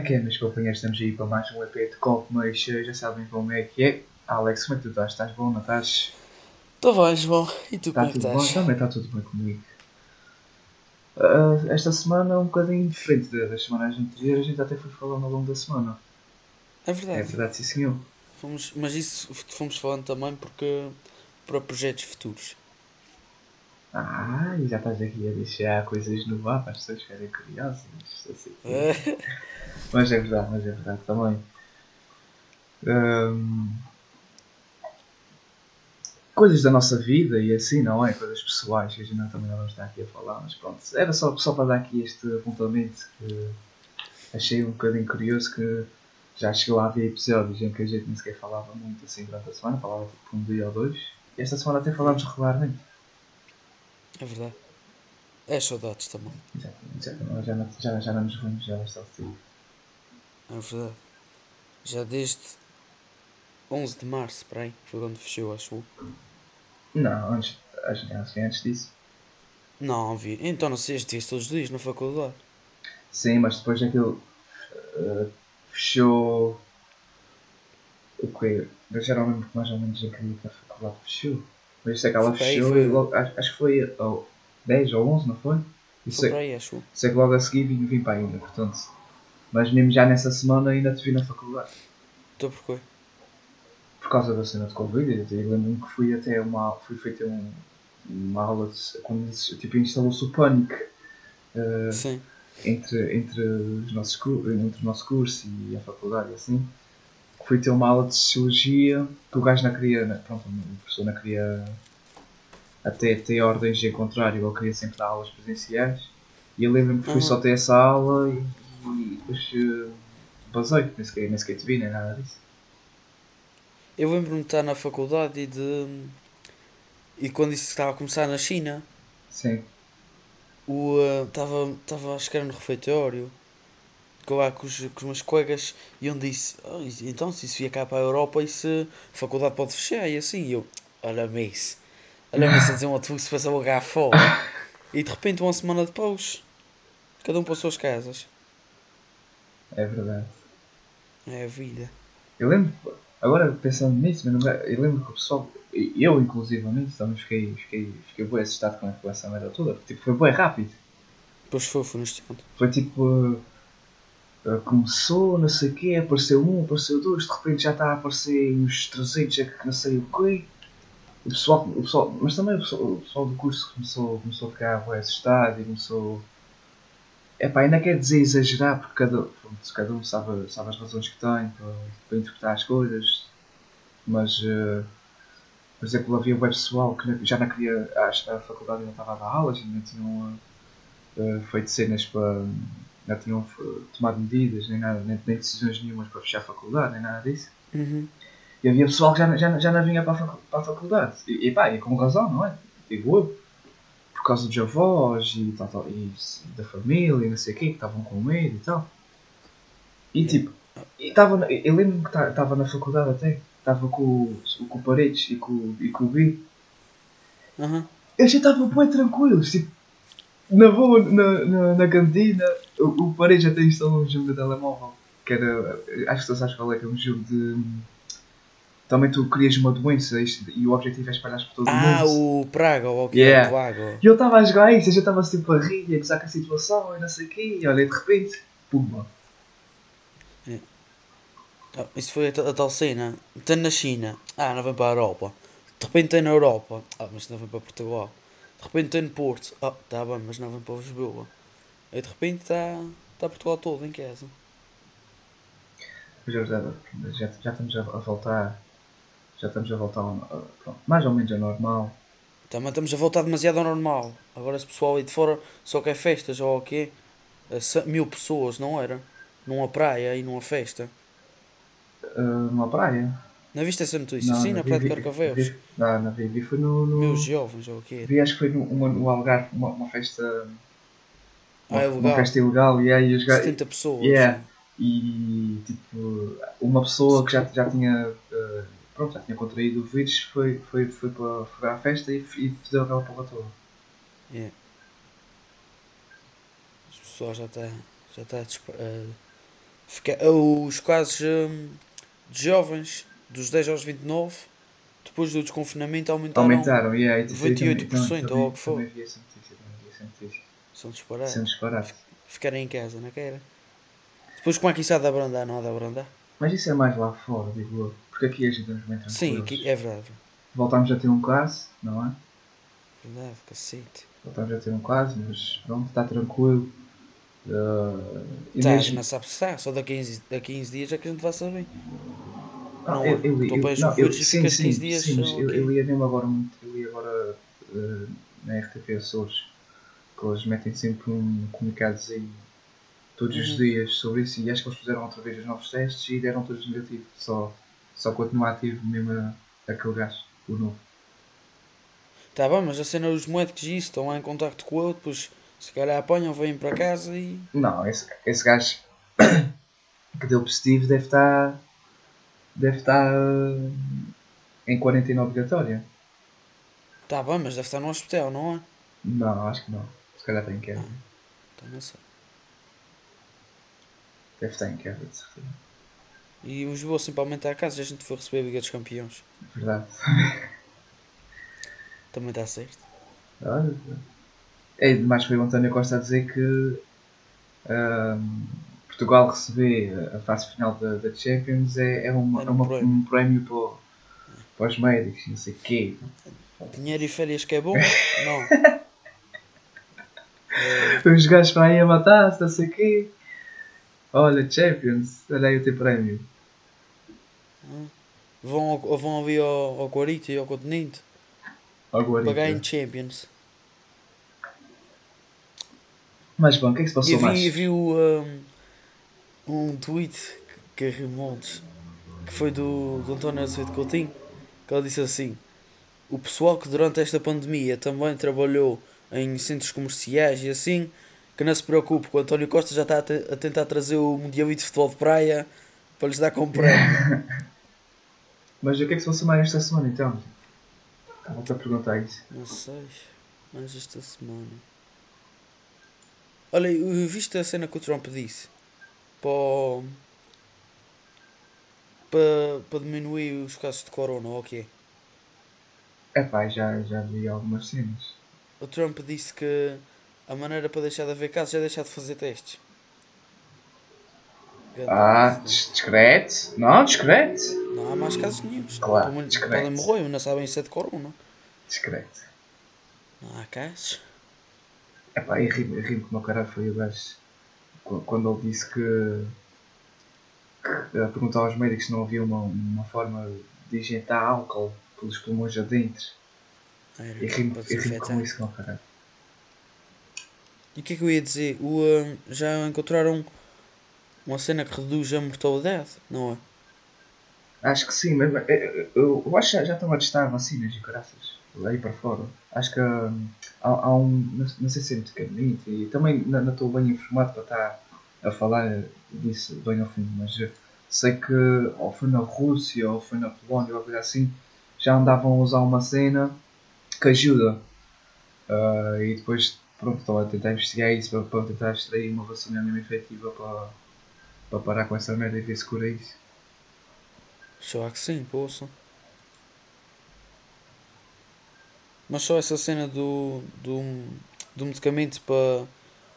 É que é, meus companheiros? Estamos aí para mais um EP de copo, mas já sabem como é que é. Alex, como é que tu estás? Estás bom, não estás? Estou bem, João. E tu Está como é que tudo bom? estás? Também está tudo bem comigo. Ah, esta semana é um bocadinho diferente da- das semanas anteriores, a gente até foi falando ao longo da semana. É É verdade. verdade, sim senhor. Fomos, mas isso fomos falando também porque para projetos futuros. Ah, e já estás aqui a deixar coisas no ar para as pessoas ficarem curiosas. assim. É. Mas é verdade, mas é verdade também. Ahm, coisas da nossa vida e assim, não é? Coisas pessoais que a gente também não vamos estar aqui a falar, mas pronto. Era só, só para dar aqui este apontamento que achei um bocadinho curioso que já chegou a haver episódios em que a gente nem sequer falava muito assim durante a semana, falava tipo um dia ou dois. E esta semana até falámos regularmente. É verdade. É saudades também. Exatamente, exatamente. Já, não- já, já não nos vemos, já está assim. É verdade. Já desde 11 de março, para aí, foi quando fechou, acho. Não, antes, acho que que antes disso. Não, vi. Então não sei, estive todos os dias na faculdade. Sim, mas depois daquilo eh, fechou. O quê? Eu já não lembro mais ou menos a que a faculdade fechou. Mas isso é que ela Foi aí, fechou foi- e logo, acho, que foi ao 10 ou 11, não foi? Isso Foi é, aí, acho isso é que logo a seguir vim, vim para ainda, portanto. Mas mesmo já nessa semana ainda te vi na faculdade. Estou por quê? Por causa da cena de Covid, eu lembro-me que fui até uma. fui feita um, uma aula de, quando tipo, instalou-se o pânico. eh, Sim. entre, entre, os nossos, entre o nosso curso e a faculdade e assim, fui ter uma aula de Sociologia que o gajo não queria, pronto, o professor não queria até ter ordens em contrário, ele queria sempre dar aulas presenciais e eu lembro-me que fui Uhum. só ter essa aula e, e depois uh, basei, nem sequer, nem sequer te vi, nem nada disso. Eu lembro-me de estar na faculdade e de. E quando isso estava a começar na China, Sim, o estava estava acho que era no refeitório eu lá com os, com os meus colegas e um disse "Oh, então se isso vier cá para a Europa isso a faculdade pode fechar? E assim e eu olha-me isso. Olha-me isso a dizer um outro que se passa a cá fora. E de repente uma semana depois cada um para as suas casas. É verdade. é a vida. Eu lembro, agora pensando nisso, eu lembro, eu lembro que o pessoal, eu inclusivamente, também fiquei, fiquei, fiquei bem assustado com, com essa merda toda, porque tipo, foi bem rápido. depois foi, foi no instante Foi tipo, começou, não sei o quê, apareceu um, apareceu dois, de repente já está a aparecer uns 300, é que não sei o quê. O pessoal, o pessoal, mas também o pessoal, o pessoal do curso começou, começou a ficar bem assustado e começou. Epá, ainda quer dizer exagerar, porque cada, cada um sabe, sabe as razões que tem para, para interpretar as coisas, mas, uh, por exemplo, havia web pessoal que já não queria, que a faculdade ainda estava a dar aulas, ainda tinham uh, feito cenas para. Não tinham uh, tomado medidas, nem, nada, nem, nem decisões nenhumas para fechar a faculdade, nem nada disso. uhum. E havia pessoal que já, não- já, já não vinha para a, para a faculdade. E, e pá, e com razão, não é? Digo eu. Por causa dos avós e, tal, tal, e da família e não sei o quê, que estavam com medo e tal. E tipo, e tava, eu lembro-me que estava na faculdade até. Estava com, o- com o Paredes e com, e com o Gui. Uhum. Eles já estavam bem tranquilos, tipo, na boa, na, na, na cantina, o, o Paredes até instalou um jogo de telemóvel, que era, acho que tu sabes qual é, que é um jogo de, também tu crias uma doença e o objetivo é espalhar por todo ah o mundo. o Praga ou o que é Praga E eu estava a jogar isso, eu já estava sempre a rir a gozar com a situação e não sei o quê, e olha, de repente, pumba. Ah, Isso foi a, a tal cena. Tem na China. Ah, não vem para a Europa. De repente tem na Europa. Ah, mas não vem para Portugal. De repente tem no Porto. Ah, tá bem, mas não vem para Lisboa. E de repente está tá Portugal todo em casa. Mas é verdade, já, já estamos a, voltar, já estamos a voltar, ao- a- pronto, mais ou menos a normal. Também estamos a voltar demasiado ao normal. Agora esse pessoal aí de fora só quer festas ou o quê? Mil pessoas, não era? Numa praia e numa festa. Uh, numa praia? Não viste essa notícia? Sim, na praia de Carcavelos. Não, não vi, vi foi no... no... Meus jovens ou o quê? Vi, acho que foi no, uma, no Algarve, uma, uma festa. Uma, Ah, é uma festa ilegal e aí os gajos. 70 pessoas. Yeah. E tipo, uma pessoa que já, já tinha. eh, pronto, já tinha contraído o vírus foi, foi, foi para, foi à festa e, e fedeu aquela porra toda. Yeah. As pessoas já está já tá despa- a Fica, os casos hum, de jovens dos 10 aos 29, depois do desconfinamento, aumentaram, Aumentaram, aí 28% ou o que for. Também notícia, também notícia. São disparados. São disparados. Ficarem em casa, não quer? Depois como é que isso há de abrandar? Não há de abrandar? Mas isso é mais lá fora, digo eu. Porque aqui a gente estamos bem tranquilos. Sim, aqui é verdade. Voltámos a ter um caso, não é? Verdade, cacete. Voltámos a ter um caso, mas pronto, está tranquilo. Uh, Tá, mesmo- não sabe se está, só daqui a 15, daqui a 15 dias é que a gente vai saber. Não, eu, eu, eu, não, eu, sim, sim, 15 dias, sim, mas eu, eu ia mesmo agora muito, eu ia agora eh, na RTP Açores, que eles metem sempre um comunicados aí todos os Uhum. dias sobre isso e acho que eles fizeram outra vez os novos testes e deram todos negativos, só, só continua ativo mesmo a- aquele gajo, o novo. Tá bem, mas a cena dos médicos e isso estão lá em contacto com ele, depois se calhar apanham, vêm para casa e. Não, esse, esse gajo que deu positivo deve estar deve estar eh, em quarentena obrigatória. Tá bem, mas deve estar no hospital, não é? Não, acho que não. Se calhar tem que Então não sei. Deve estar em queda, de certeza. E o Lisboa sempre aumentar a casa e a gente foi receber a Liga dos Campeões. Verdade. Também está certo. Olha, É, mais foi o António Costa a dizer que ahm, Portugal receber a fase final da, da Champions é, é, uma, é um prémio. um prémio para, para os médicos, não sei o quê. Dinheiro e férias que é bom? Não. Os gajos vão aí a matar-se, não sei o quê. Olha, Champions, olha aí o teu prémio. vão, ao- vão ali ao, ao Guarita e ao Continente Agora, pagar em Champions. Mas bom, o que é que se E passou vi, mais? vi um, um tweet que ri montes que foi do, do António Azevedo Coutinho que ele disse assim o pessoal que durante esta pandemia também trabalhou em centros comerciais e assim que não se preocupe que o António Costa já está a, te- a tentar trazer o Mundialito de Futebol de Praia para lhes dar prémio Mas o que é que se passou mais esta semana então? Estava-te a perguntar isso. não sei mas esta semana olha viste a cena que o Trump disse para o- para, para diminuir os casos de corona, ou o quê? Epá, já, já vi algumas cenas. O Trump disse que a maneira para deixar de haver casos é deixar de fazer testes. Ah, discreto? Não, discreto. não, há mais casos nenhums. Claro, menos discreto. Podem morrer, não sabem se é de corona. Discreto. Não há casos. Epá, e rimo, rimo como o caralho foi o gajo quando ele disse que, que a perguntar aos médicos se não havia uma, uma forma de injetar álcool pelos pulmões adentro. Era E rimo, e desinfetar. com isso como o caralho. E o que é que eu ia dizer? O, ah, já encontraram uma cena que reduz a mortalidade, não é? Acho que sim, mas eu, eu, eu acho que já, já estão a testar vacinas e caraças aí para fora. Acho que hum, há, há um, não, sei se é medicamento e também não estou bem informado para estar a falar disso bem ao fim, mas sei que ou foi na Rússia ou foi na Polónia ou coisa assim, já andavam a usar uma cena que ajuda. Ah, e depois pronto, estão a tentar investigar isso para, para tentar extrair uma vacina mesmo efetiva para, para parar com essa merda e ver se cura isso. Só que sim, poça. Mas só essa cena do, do, do medicamento para,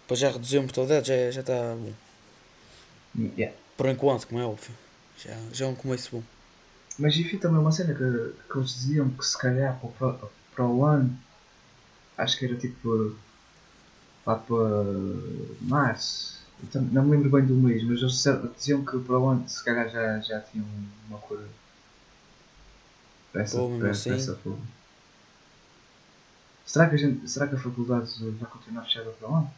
para já reduzir a mortalidade já, já está bom. Yeah. Por enquanto, como é óbvio. Já, já é um começo bom. Mas enfim, também uma cena que, que eles diziam que se calhar para, para o ano, acho que era tipo lá para março, tam- não me lembro bem do mês, mas eles diziam que para o ano se calhar já, já tinham uma cura essa, Pô, para, assim. porra. Será que, a gente, será que a faculdade vai continuar fechada para o ano?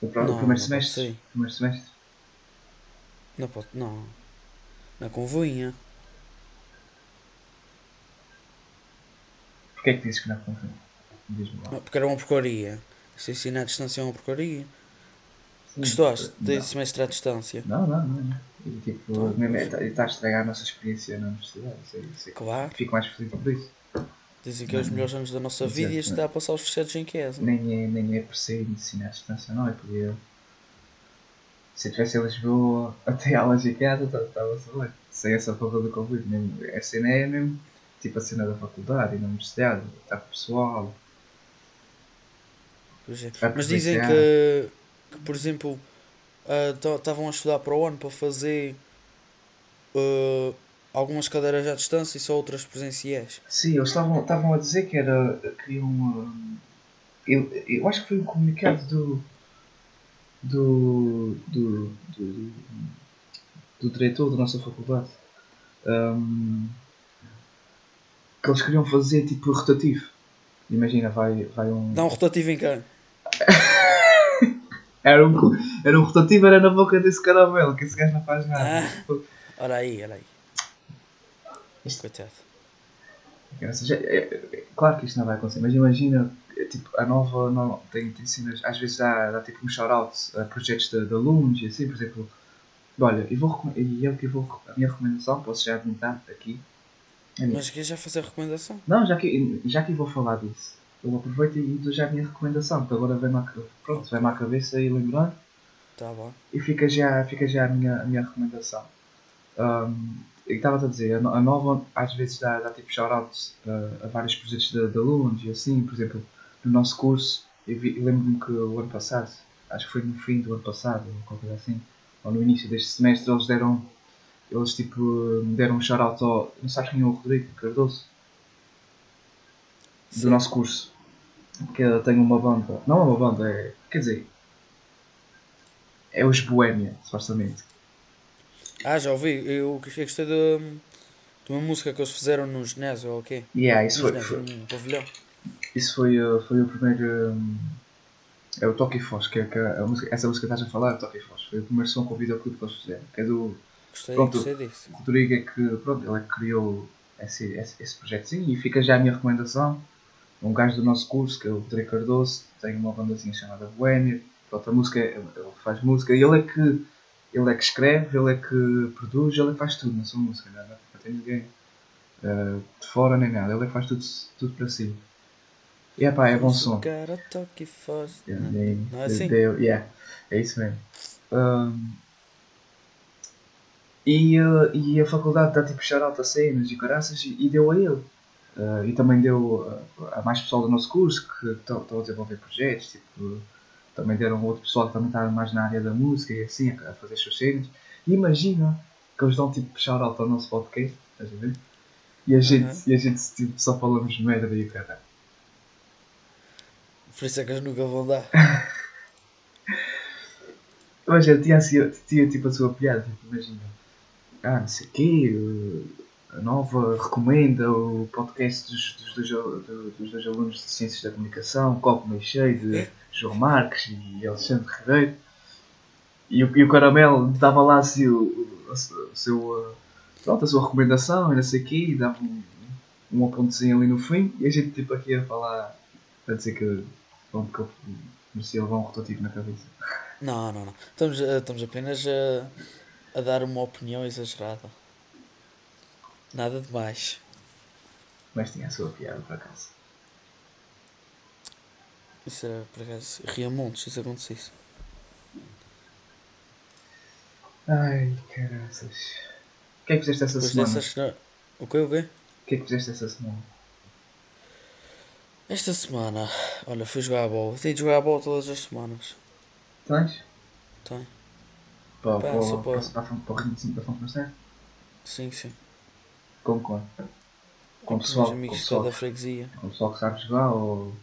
O, pro- o Não, primeiro não semestre? O primeiro semestre? Não pode, não. Não convinha. Porquê é que dizes que não convém? Diz-me lá. Não, porque era uma porcaria. Se ensinar à distância é uma porcaria. Sim, Gostaste de não. semestre à distância? Não, não, não. não. E, tipo, Não, mesmo não é- está está a estragar a nossa experiência na universidade. Isso, é- é- Claro. Fico mais feliz por isso. Dizem que é os melhores anos da nossa Exato, vida e este não. está a passar os fechados em casa. Nem é, nem é por ser medicina à distância, não. É porque Se eu estivesse em Lisboa até à Lagiqueada, estava-se bem. Sem essa porra do Covid. Mesmo, a cena é mesmo tipo a cena da faculdade e na universidade. Está com o pessoal. É. Mas dizem que, que por exemplo, estavam a estudar para o ano para fazer ah, algumas cadeiras à distância e só outras presenciais. Sim, eles estavam, estavam a dizer que era. Hum, Eu, eu acho que foi um comunicado do. Do. Do. Do, do diretor da nossa faculdade. hum, que eles queriam fazer tipo rotativo. Imagina, vai, vai um. Dá um rotativo em cá. Era um, era um rotativo, era na boca desse caramelo, que esse gajo não faz nada. Ah. Olha aí, olha aí. Coitado. Ou seja, é- é- claro que isto não vai acontecer, mas imagina, é, tipo, a nova não, tem, tem cenas, às vezes dá, dá tipo um shout-out a projetos de, de alunos e assim, por exemplo, olha, eu vou, e é o que eu vou, a minha recomendação, posso já adiantar aqui, é. Mas quer já fazer recomendação? não, já que, já que eu vou falar disso, eu aproveito e dou já a minha recomendação, porque agora vem-me à, pronto, vem à cabeça e lembrando, Tá bom. e fica já, fica já a, minha, a minha recomendação. Um, eu estava a dizer, a no- a nova às vezes dá, dá tipo shoutouts a, a vários projetos de, de alunos e assim, por exemplo, no nosso curso, eu, eu lembro-me que o ano passado, acho que foi no fim do ano passado, ou qualquer coisa assim, ou no início deste semestre, eles deram, eles tipo, deram um shoutout ao, não sabes quem é o Rodrigo Cardoso? Do Sim. nosso curso, que tem uma banda, não é uma banda, é, quer dizer, é os Boémia, supostamente. Ah, já ouvi. Eu gostei de, de uma música que eles fizeram no ginásio ou o quê? Yeah, isso No foi, ginásio, foi- no pavilhão. isso foi, uh, foi o primeiro. um, é o Toque Foz, que é que a música, essa música que estás a falar é Toque Foz. Foi o primeiro som com o videoclipe que eles fizeram. Que é do Gostei, Pronto. gostei disso. Rodrigo, é que pronto, ele é que criou esse, esse, esse projetinho e fica já a minha recomendação. Um gajo do nosso curso, que é o Rodrigo Cardoso, tem uma bandazinha chamada Boêmia. Pronto, a música, é- ele faz música e ele é que. Ele é que escreve, ele é que produz, ele é que faz tudo na sua música, não, é? não tem ninguém uh, de fora nem nada, ele é que faz tudo, tudo para si. E epá, é bom som. Yeah, Não. é assim? yeah, é isso mesmo. Um, e, uh, e a faculdade dá tipo shout-out a cenas e caraças e, e deu a ele. Uh, e também deu uh, a mais pessoal do nosso curso que estão a desenvolver projetos. Tipo, também deram outro pessoal que também está mais na área da música e assim, a, fazer as suas cenas. E imagina que eles dão tipo shout-out ao nosso podcast, estás a ver? E a gente, Uhum. e a gente tipo, só falamos merda e o caralho. Por isso é que eles nunca vão dar. Mas eu tinha, assim, tinha tipo a sua piada, tipo, imagina. Ah, não sei o quê, a nova recomenda o podcast dos, dos, dos alunos de Ciências da Comunicação, copo meio cheio de João Marques e Alexandre Ribeiro. E o, e o Caramelo dava lá assim o, o, o seu, eh, pronto, a sua recomendação e não sei o quê, e dava um, um apontezinho ali no fim, e a gente tipo aqui a falar, a dizer que, pronto, que eu merecia levar um rotativo na cabeça. Não, não, não. Estamos, eh, estamos apenas a, a dar uma opinião exagerada. Nada de mais. Mas tinha a sua piada, por acaso. Isso era, por acaso, ria montes se isso acontecesse. Ai, caraças. O que é que fizeste essa Depois semana? dessas... O quê, o quê? O que é que fizeste essa semana? Esta semana, olha, fui jogar a bola. Tenho de jogar a bola todas as semanas. Tens? Tenho. Pá, para, só para, para- para, para, o Rio de Fonte Marcelo? Sim, sim. Com qual? Com o Com pessoal, com amigos pessoal, da freguesia. com o pessoal que sabe jogar ou...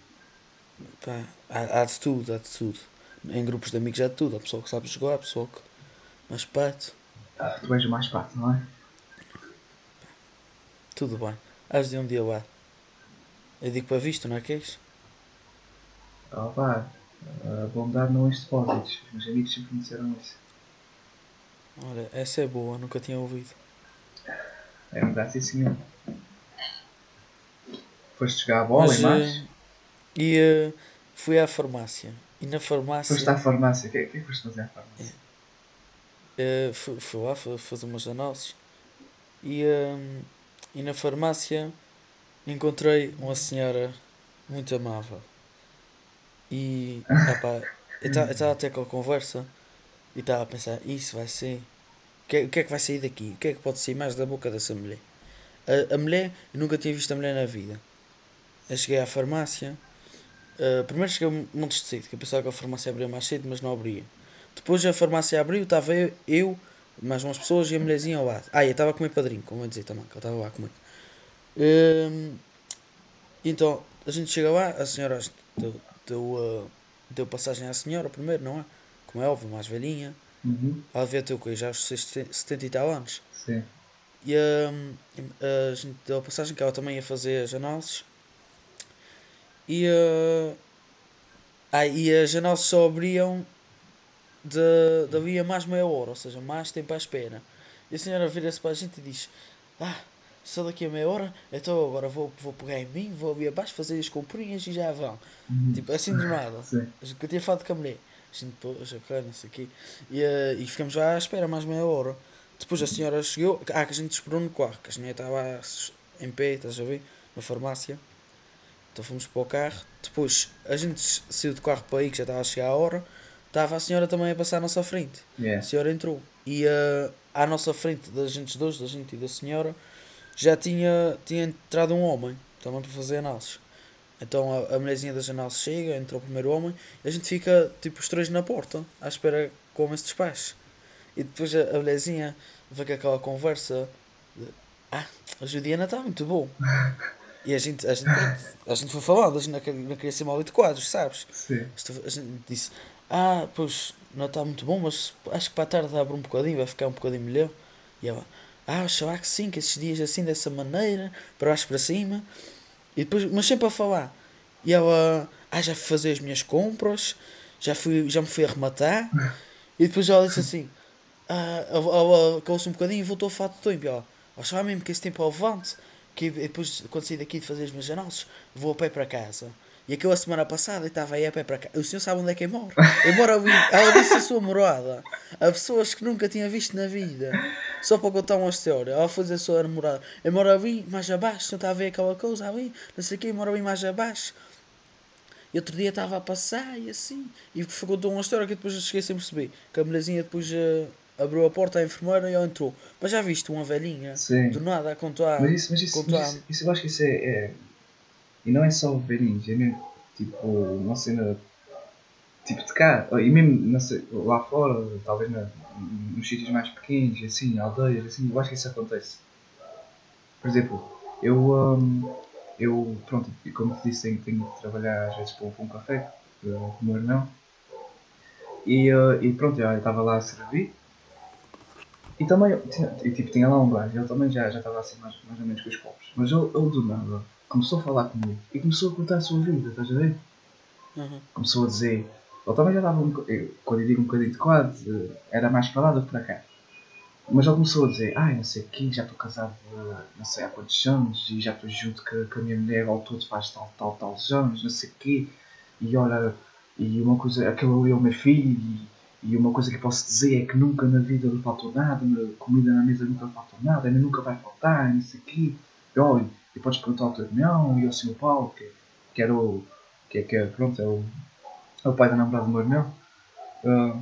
Pá, há, há de tudo, há de tudo. Em grupos de amigos há de tudo. Há pessoal que sabe jogar, há pessoal que. Mas pate, Ah, tu és o mais pato, não é? tudo bem. Hás de um dia lá. Eu digo para visto, não é que é isso? Ah pá, a bondade não enche depósitos. Os meus amigos sempre me disseram isso. Olha, essa é boa, nunca tinha ouvido. É verdade, sim senhor. Foste jogar a bola Mas, e mais? E eh, fui à farmácia. E na farmácia. Foste à farmácia. O que é que é que foste fazer à farmácia? eh, fui, fui lá fa- fazer umas análises. E, eh, e na farmácia encontrei uma senhora muito amável. E epá, eu estava até com a conversa E estava a pensar, isso vai ser. O que, é, o que é que vai sair daqui? O que é que pode sair mais da boca dessa mulher? A, a mulher, eu nunca tinha visto a mulher na vida. Eu cheguei à farmácia. Uh, primeiro cheguei de cedo, que eu pensava que a farmácia abria mais cedo, mas não abria. Depois a farmácia abriu, estava eu, eu, mais umas pessoas e a mulherzinha ao lado. Ah, eu estava a comer padrinho, como eu dizer também, que eu estava lá a comer. Um, então, a gente chega lá, a senhora deu, deu, uh, deu passagem à senhora primeiro, não é? Como é óbvio, mais velhinha. Uhum. Ela devia ter o quê? Já os 70 e tal anos. Sim. E um, a gente deu a passagem que ela também ia fazer as análises. E, uh, ah, e as análises só abriam de, dali a mais meia hora, ou seja, mais tempo à espera. E a senhora vira-se para a gente e diz: Ah, só daqui a meia hora, então agora vou, vou pegar em mim, vou ali abaixo fazer as comprinhas e já vão. Uhum. Tipo, assim de nada. Sim. Que eu tinha falado com a mulher. A gente, poxa, cara, não sei o quê. E, uh, e ficamos lá à espera mais meia hora. Depois a senhora chegou, ah, que a gente esperou no carro, que a senhora estava em pé, estás a ver? Na farmácia. Então fomos para o carro. Depois a gente saiu do carro para aí, que já estava a chegar a hora. Estava a senhora também a passar à nossa frente. Yeah. A senhora entrou. E uh, à nossa frente, da gente dois, da gente e da senhora, já tinha, tinha entrado um homem também para fazer análises. Então a, a mulherzinha das análises chega, entra o primeiro homem, e a gente fica tipo os três na porta, à espera que o homem se despache. E depois a, a mulherzinha vem com aquela conversa de, Ah, a Judiana está muito bom. E a gente, a gente, a gente foi falando, a gente não queria, ser mal educados, sabes? Sim. A gente disse, ah, pois não está muito bom, mas acho que para a tarde abre um bocadinho, vai ficar um bocadinho melhor. E ela, ah, acho que sim, que esses dias assim dessa maneira, para baixo para cima. E depois, mas sempre a falar. E ela, ah, já fui fazer as minhas compras, já, fui, já me fui arrematar. E depois ela disse assim, ah, ela, ela calou-se um bocadinho e voltou a falar de tempo. E ela, achava mesmo que esse tempo é levante, que depois, quando sair daqui de fazer as minhas análises, vou a pé para casa. E aquela semana passada estava aí a pé para cá. O senhor sabe onde é que eu moro? Eu moro ali. Ela disse a sua morada a pessoas que nunca tinha visto na vida. Só para contar uma história. Ela foi dizer a sua morada. Eu moro ali mais abaixo. O senhor está a ver aquela coisa ali? Não sei o que. Eu moro ali mais abaixo. E outro dia estava a passar e assim. E contou uma história que depois eu cheguei sem perceber. Que a mulherzinha depois uh, abriu a porta à enfermeira e ela entrou. Mas já viste uma velhinha? Sim. Do nada a contar. Mas isso, mas isso, contar- mas isso, isso eu acho que isso é, é- E não é só velhinhos, é mesmo tipo uma cena tipo de cá. E mesmo sei, lá fora, talvez na, nos sítios mais pequenos, assim, aldeias, assim, eu acho que isso acontece. Por exemplo, eu, hum, eu pronto, como te disse, tenho, tenho de trabalhar às vezes para um, um café eh, com o meu irmão. E, eh, e pronto, eu estava lá a servir. E também, e, tipo, tinha lá um gajo, ele também já, já estava assim mais, mais ou menos com os copos. Mas ele, ele do nada começou a falar comigo e começou a contar a sua vida, estás a ver? Uhum. Começou a dizer, ele também já estava, um, boca- eu, quando eu digo um bocadinho de quase, era mais para lá do que para cá. Mas ele começou a dizer, ai não sei o quê, já estou casado não sei há quantos anos e já estou junto com, com a minha mulher ao todo faz tal, tal, tal anos, não sei o quê. E olha, e uma coisa, aquele ali é o meu filho e, e uma coisa que eu posso dizer é que nunca na vida lhe faltou nada, na comida na mesa nunca faltou nada, ainda nunca vai faltar, não sei o quê. E olha, e podes perguntar ao teu irmão e ao seu Paulo, que, que era o, que é, que é, pronto, é o, é o pai da namorada do meu irmão. Ah,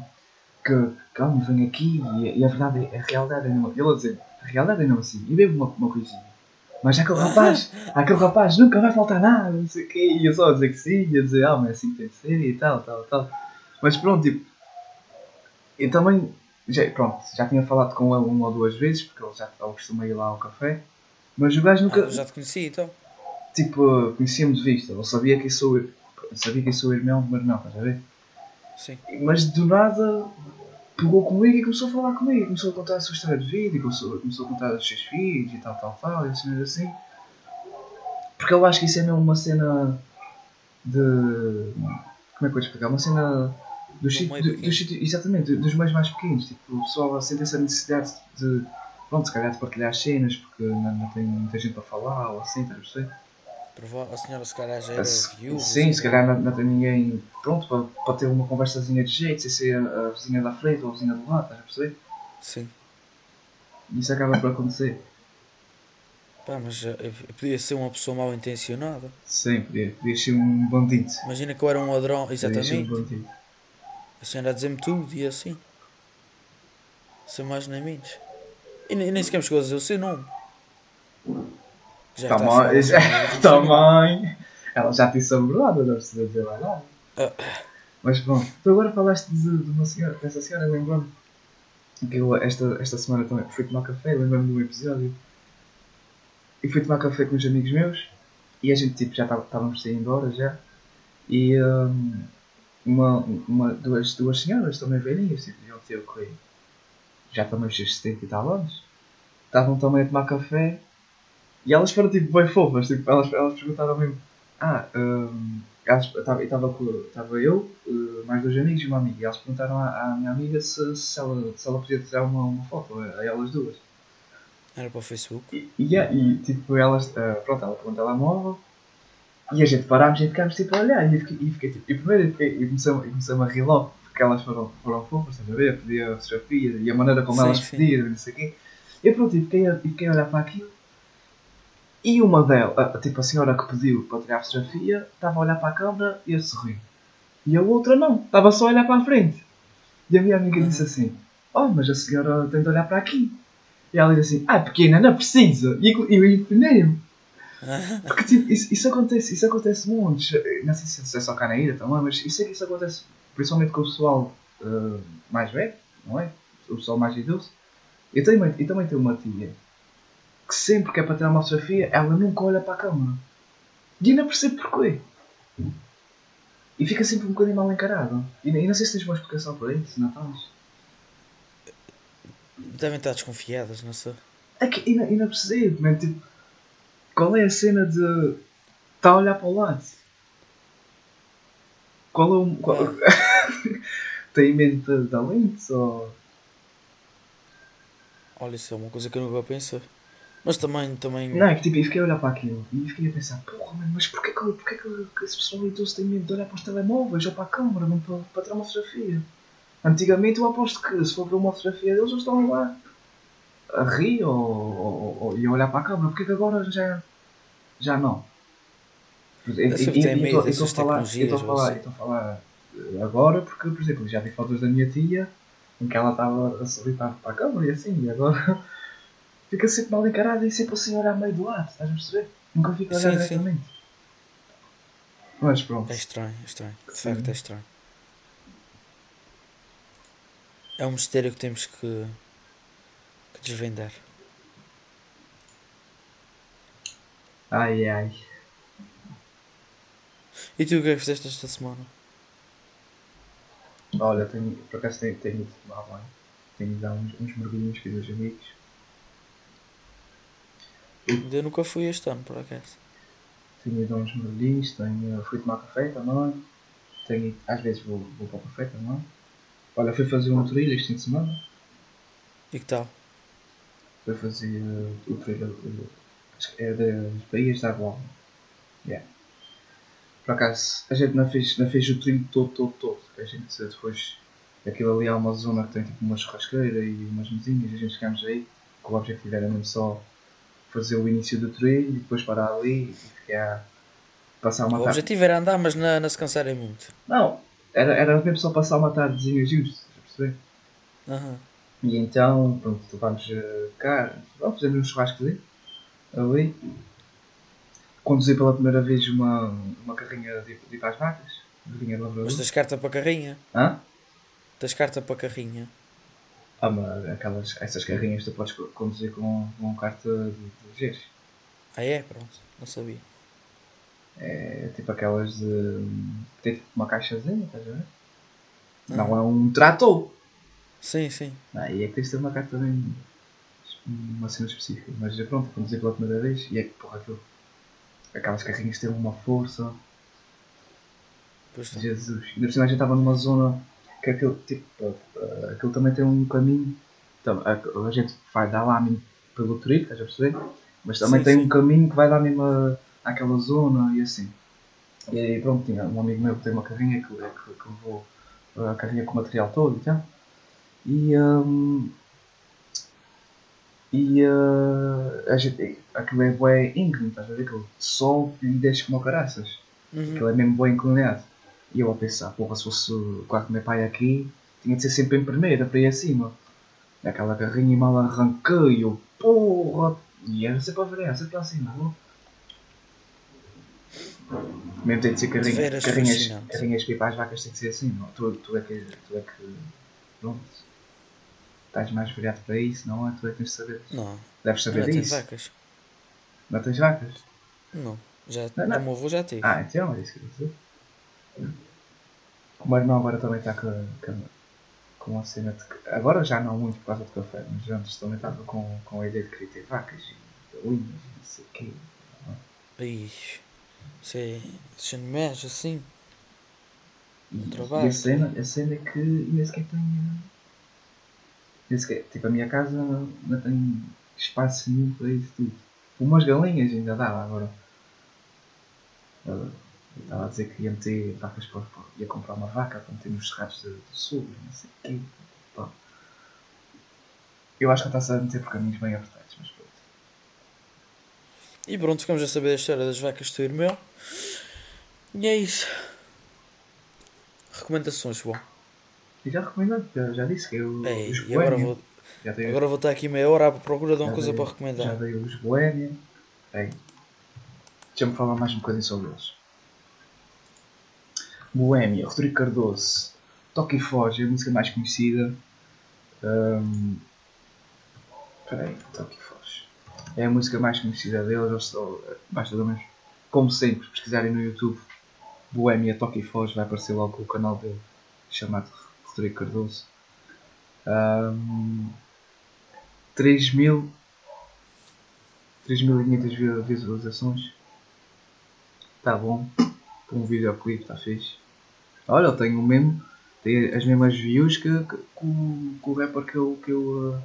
que, calma, vem aqui e, e a verdade é, a realidade é não, ele a dizer, a realidade é não assim, e bebo uma, uma coisinha. Mas aquele rapaz, aquele rapaz nunca vai faltar nada, não sei o quê, e eu só a dizer que sim, e a dizer, ah, mas é assim que tem de ser e tal, tal, tal. Mas pronto, tipo, eu também, já, pronto, já tinha falado com ele uma ou duas vezes, porque ele já ele costuma ir lá ao café, mas o gajo nunca, Ah, já te conheci então. tipo, conhecia-me de vista, ele sabia que eu sou, sabia que eu sou o irmão meu irmão, estás a ver? Sim. Mas do nada pegou comigo e começou a falar comigo, começou a contar a sua história de vida, e começou, começou a contar dos seus filhos e tal, tal, tal, e cenas assim. Porque eu acho que isso é mesmo uma cena de. Como é que eu vou te explicar? Uma cena dos Do do- dos Exatamente, dos meios mais pequenos. Tipo, o pessoal sente essa necessidade de. Pronto, se calhar de partilhar as cenas porque não, não tem muita gente para falar ou assim, estás a perceber? A senhora se calhar já era viúva. Sim, se calhar não, não tem ninguém pronto para, para ter uma conversazinha de jeito, sem ser a, a vizinha da frente ou a vizinha do lado, estás a perceber? Sim. Isso acaba por acontecer. Pá, mas eh, eu podia ser uma pessoa mal intencionada. Sim, podia, podia ser um bandido. Imagina que eu era um ladrão, Podia ser um exatamente. bandido. A senhora a dizer-me tudo e assim. Sem mais nem menos. E nem, nem sequer me chegou a dizer o seu nome. Já está Também. chegar ao seu nome, Também. Ela já te disse a verdade, não precisa dizer mais nada. Ah. Mas pronto, tu agora falaste de, de uma senhora, dessa senhora, lembrando que eu esta, esta semana também fui tomar café, lembrando de um episódio. E fui tomar café com uns amigos meus e a gente tipo, já estávamos saindo embora já. E hum, uma, uma, duas, duas senhoras também velhinhas, tipo, deviam ter o quê? Já também os seus 70 e tal anos. Estavam também a tomar café e elas foram tipo bem fofas, tipo, elas, elas perguntaram mesmo, ah, elas- estava eu, eh, mais dois amigos e uma amiga, e elas perguntaram à, à minha amiga se, se, ela, se ela podia tirar uma, uma foto a, elas duas. Era para o Facebook. E, e, é, e, tipo, elas, eh, pronto, ela pegou um telemóvel e a gente parámos e ficámos tipo a olhar e eu fiquei, e fiquei tipo, e primeiro eu fiquei, e comecei, e comecei a rir logo porque elas foram, foram fofas, estás a ver? Pedia a fotografia e a maneira como Sim, elas sim. pediram e não sei o quê. Eu pronto, e fiquei, a, e fiquei a olhar para aquilo e uma delas, tipo a senhora que pediu para tirar a fotografia, estava a olhar para a câmera e a sorrir. E a outra não, estava só a olhar para a frente. E a minha amiga Uhum. disse assim, oh, mas a senhora tem de olhar para aqui. E ela disse assim, ah, pequena, não precisa. E eu- empenei-me. Porque tipo, isso, isso acontece, isso acontece muito. Não sei se é só cá na ilha também, mas isso é que isso acontece principalmente com o pessoal eh, mais velho, não é? O pessoal mais idoso. Eu, tenho, eu também tenho uma tia que sempre que é para tirar uma fotografia, ela nunca olha para a câmera. E eu não percebo porquê. E fica sempre um bocadinho mal encarado. E, e não sei se tens uma explicação para isso, não tens? Devem estar desconfiadas, não sei. É que ainda, ainda percebo, man, tipo, qual é a cena de estar a olhar para o lado? Qual é o. Qual, tem em mente da lente ou. Olha, isso é uma coisa que eu nunca pensei. Mas também, também. Não, é que tipo, eu fiquei a olhar para aquilo e fiquei a pensar, porra, man, mas porquê que, porquê que, que esse pessoal idoso tem medo de olhar para os telemóveis ou para a câmara, não para, para tirar uma fotografia? Antigamente eu aposto que se for ver uma fotografia deles, eles estão lá a rir ou, ou, ou- e a olhar para a câmara, porque que agora já, já não? Estou a falar, estou a falar, estou a falar agora porque, por exemplo, já vi fotos da minha tia em que ela estava a sorrir para, a câmara e assim, e agora fica sempre mal encarada e sempre assim a olhar meio do lado, estás a perceber? Nunca fica a olhar diretamente. Mas pronto. É estranho, é estranho. De facto é estranho. É um mistério que temos que desvendar. Ai ai. E tu o que é que fizeste esta semana? Olha, tenho, por acaso tenho, tenho ido tomar banho. Tenho ido dar uns, uns mergulhinhos com os amigos. Eu nunca fui este ano, por acaso. Tenho ido dar uns mergulhinhos, tenho, fui tomar café também. Tenho, às vezes vou, vou para o café também. Olha, fui fazer um trilho este fim de semana. E que tal? Fui fazer uh, o acho que é das Baías da Água. Yeah. Por acaso, a gente não fez, não fez o trilho todo, todo, todo. A gente depois, aquilo ali há uma zona que tem tipo uma churrasqueira e umas mesinhas. A gente chegamos aí, que o objetivo era mesmo só fazer o início do trilho e depois parar ali e ficar. passar uma O tarde. objetivo era andar, mas não, não se cansarem muito. Não, era, era mesmo só passar uma tardezinha juntos, perceber? Aham. E então, pronto, levámos uh, cá, vamos fazer um churrasco ali, ali. Conduzi pela primeira vez uma, uma carrinha de, de ir para as vacas, carrinha de. Mas tens carta para carrinha? Hã? Tens carta para carrinha? Ah, mas aquelas, essas carrinhas tu podes co- conduzir com, com carta de, de Gs. Ah é? Pronto, não sabia. É tipo aquelas de. tem tipo uma caixazinha, estás a ver? Não é um trator. Sim, sim. Aí é que tens de ter uma carta bem. uma cena específica. Mas pronto, conduzi pela primeira vez e é que porra aquilo. Aquelas carrinhas têm uma força. Pois tá. Jesus. Ainda por cima a gente estava numa zona que aquilo, tipo, eh, aquilo também tem um caminho. Então, a, a gente vai dar lá mesmo pelo trilho, estás a perceber? Mas também Sim, tem sim. um caminho que vai dar mesmo a- àquela zona e assim. E aí pronto, tinha um amigo meu que tem uma carrinha que, que, que levou a carrinha com o material todo e tal. E, hum, e eh, a gente, aquilo é bué íngreme, estás a ver? Aquilo sobe e desce como caraças. Uhum. Aquilo é mesmo bem inclinado. E eu a pensar, porra, se fosse o quarto do meu pai aqui, tinha de ser sempre em primeira, para ir acima. Aquela carrinha mal arranquei, eu porra! E era sempre a ver, sempre acima, mesmo tem de ser carrinha, carrinhas, fascinante. carrinhas pipa às vacas tem que ser assim, não? Tu, tu, é que, tu é que. Pronto. Estás mais variado para isso, não é? Tu é que tens de saber. Não, Deves saber não tenho disso. vacas. Não tens vacas? Não, já, Não, não. o meu avô já teve. Ah, então é isso que eu dizer. O meu irmão agora também está com, com, com a cena de. que- Agora já não muito por causa do café, mas antes também estava com, com a ideia de querer ter vacas e galinhas e não sei o quê. Ixi, isso é. Isso é assim. E, Trabalho, e a, cena, a cena é que nem sequer tenho. Nem sequer, tipo, a minha casa não, tem espaço nenhum para isso tudo. Umas galinhas ainda dá agora. Eu estava a dizer que ia meter vacas para, ia comprar uma vaca para meter nos cerrados do, do sul, não sei o quê. Pá. Eu acho que está-se a meter por caminhos bem apertados, mas pronto. E pronto, ficamos a saber da história das vacas do irmão. E é isso. Recomendações, bom. E já recomendado, já, já disse que eu. Ei, os e agora vou, já dei- agora vou estar aqui meia hora à procura de uma Já coisa dei- para Já recomendar. dei os Boémia. Ei, Deixa-me falar mais um bocadinho sobre eles. Boémia, Rodrigo Cardoso, Toque e Foge, a música mais conhecida. Espera aí, Toque e Foge. É a música mais conhecida deles, basta menos, como sempre, pesquisarem no YouTube Boémia, Toque e Foge, vai aparecer logo o canal dele, chamado Rodrigo Cardoso. Um, 3 mil 3.500 vi- visualizações. Está bom. Para um videoclipe, está fixe. Olha, eu tenho o mesmo. Tem as mesmas views que, que, que o, que o rapper que eu, que eu,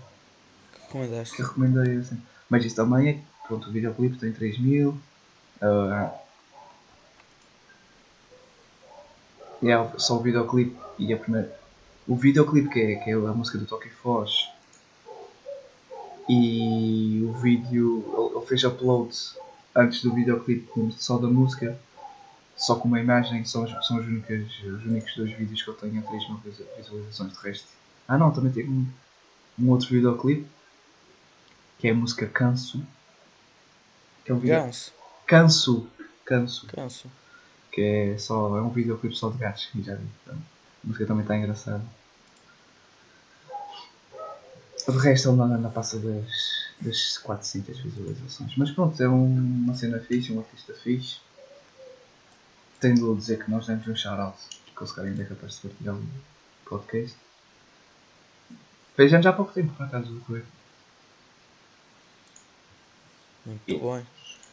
Que recomendaste? que recomendei. Assim. Mas isso também é. Pronto, o videoclipe tem 3 mil. Uh, é só o videoclipe e a primeira. O videoclipe que é, que é a música do Toque Foz e o vídeo. Ele, fez upload antes do videoclipe só da música, só com uma imagem, são, os- são os, únicos, os únicos dois vídeos que eu tenho a 3 mil visu- visualizações de resto. Ah não, também tem um, um outro videoclipe que é a música Canso. Que é um vídeo- Ganso. Canso! Canso! Canso. que é só é um videoclipe só de gatos e já vi. Então, a música também está engraçada. De resto ele não, não passa das, das 400 visualizações. Mas pronto, é um- uma cena fixe, um artista fixe. Tendo de dizer que nós demos um shout-out, que eu se ainda é capaz de partilhar o podcast. Fez anos há pouco tempo, por acaso, do. Muito E- bem.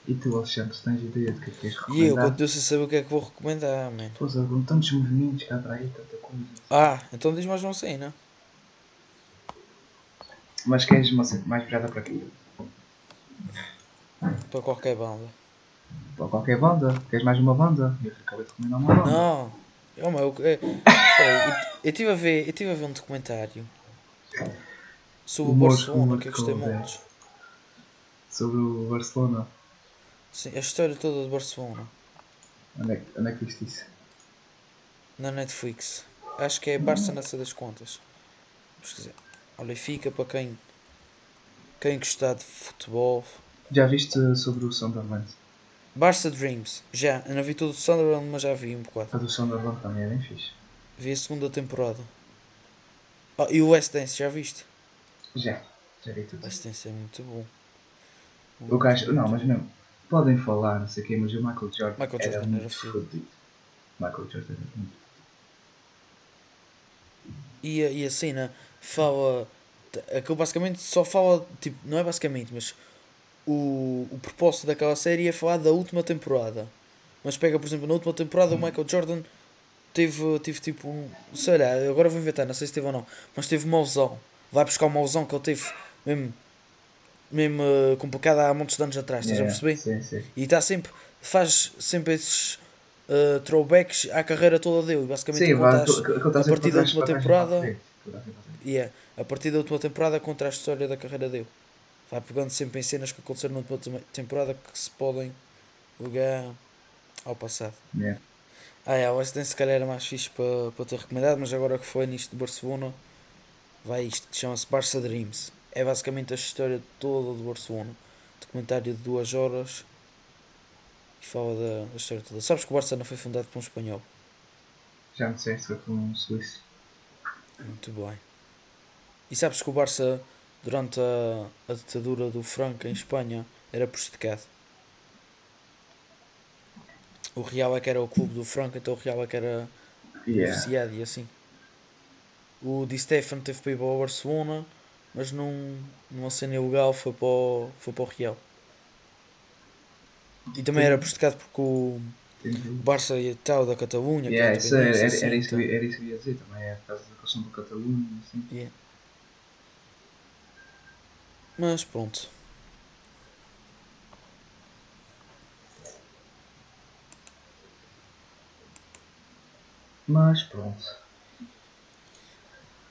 E tu, Alexandre, tens ideia de que é que queres E eu recomendar? continuo sem saber o que é que vou recomendar, man. Pois, com tantos movimentos cá para aí, tanta coisa. Ah, então diz mais uma cena. Mas queres uma mais virada para quê? Para qualquer banda. Para qualquer banda? Queres mais uma banda? Eu acabei de recomendar uma banda. Não. Eu, é, eu- eu estive a ver, eu tive a ver um documentário sobre o Barcelona que eu gostei Coldé. muito. Sobre o Barcelona. Sim, a história toda de Barcelona. Onde é, que- onde é que viste isso? Na Netflix. Acho que é Barça nessa das contas. Pesquisar. Olha, e fica para quem, quem gostar de futebol. Já viste sobre o Sunderland? Barça Dreams. Já. Eu não vi todo o Sunderland, mas já vi um bocado. A do Sunderland também é bem fixe. Vi a segunda temporada. Ah, e o West Dance, já viste? Já. Já vi tudo. O West Dance é muito bom. O gajo, não, mas não. Podem falar, não sei o quê, mas o Michael Jordan, Michael Jordan muito era fixe. fodido. Michael Jordan era muito E a, e a cena fala. Aquilo basicamente só fala. Tipo, não é basicamente, mas. O, o propósito daquela série é falar da última temporada. Mas pega, por exemplo, na última temporada o Michael Jordan teve, teve tipo um. Sei lá, agora vou inventar, não sei se teve ou não. Mas teve uma lesão. Vai buscar uma lesão que ele teve mesmo. Mesmo eh, complicada há muitos anos atrás, estás a Yeah, perceber? Sim, sim. E está sempre. Faz sempre esses. eh, throwbacks à carreira toda dele. Basicamente, Sim, conta vai, a partir da última a temporada- é, a partir da última temporada contra a história da carreira dele. Vai pegando sempre em cenas que aconteceram na última tem- temporada que se podem ligar ao passado. Yeah. Ah, é, o West se calhar era mais fixe para, para ter recomendado, mas agora que foi nisto de Barcelona, vai isto, chama-se Barça Dreams. É basicamente a história toda do Barcelona. Documentário de duas horas e fala da, da história toda. Sabes que o Barça não foi fundado por um espanhol? Já me disseste, foi por um suíço. Muito bem. E sabes que o Barça, durante a, a ditadura do Franco em Espanha, era prejudicado? O Real é que era o clube do Franco, então o Real é que era Yeah. beneficiado e assim. O Di Stefano teve para ir para o Barcelona, mas num, numa cena ilegal foi para o, foi para o Real. E também era prejudicado porque o Entendi. Barça e tal da Catalunha, é Yeah, isso era, independência, era, assim, era, isso então. era isso que ia dizer também, é por causa da questão do Catalunha assim. Yeah. Mas pronto. Mas pronto.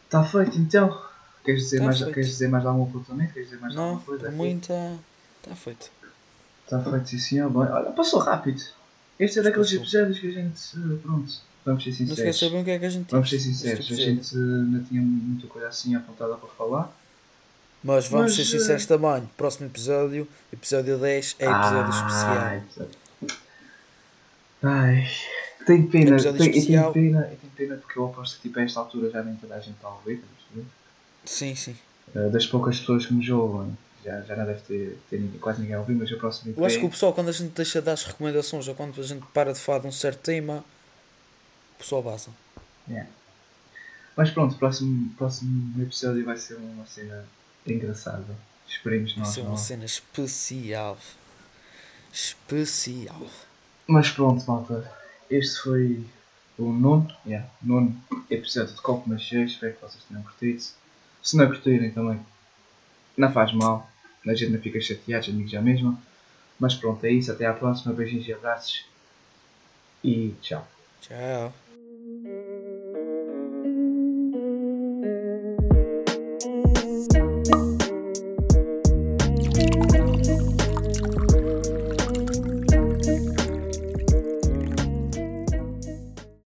Está feito então. Queres dizer, Tá mais, feito. queres dizer mais algum apontamento? Queres dizer mais Não, alguma coisa? mim está tá feito. Está feito, sim senhor. Bem, olha, passou rápido. Este é daqueles episódios que a gente. eh, Pronto, vamos ser Não se quer sinceros. saber o que é que a gente Vamos ser sinceros, a gente eh, não tinha muita coisa assim apontada para falar. Mas vamos Mas, ser eh, sinceros também. Próximo episódio, episódio 10, é episódio Ah, especial. Ai, tenho pena, Episódio tenho, tenho pena, eu tenho pena porque eu aposto que tipo, a esta altura já nem toda a gente está a ouvir, estás a ver? Sim, sim. Eh, das poucas pessoas que nos ouvem, já, já não deve ter, ter ninguém, quase ninguém a ouvir, mas o próximo Eu acho que o pessoal, quando a gente deixa de dar as recomendações ou quando a gente para de falar de um certo tema, o pessoal basa. Yeah. Mas pronto, o próximo, próximo episódio vai ser uma cena engraçada. Esperemos Vai nós. ser não uma é? cena especial. Especial. Mas pronto, malta. Este foi o nono, yeah, nono episódio de Copo Mas Cheio. Espero que vocês tenham curtido. Se não curtirem também, não faz mal. A gente não fica chateado, amigos já mesmo. Mas pronto, é isso. Até à próxima. Beijinhos e abraços. E tchau. Tchau.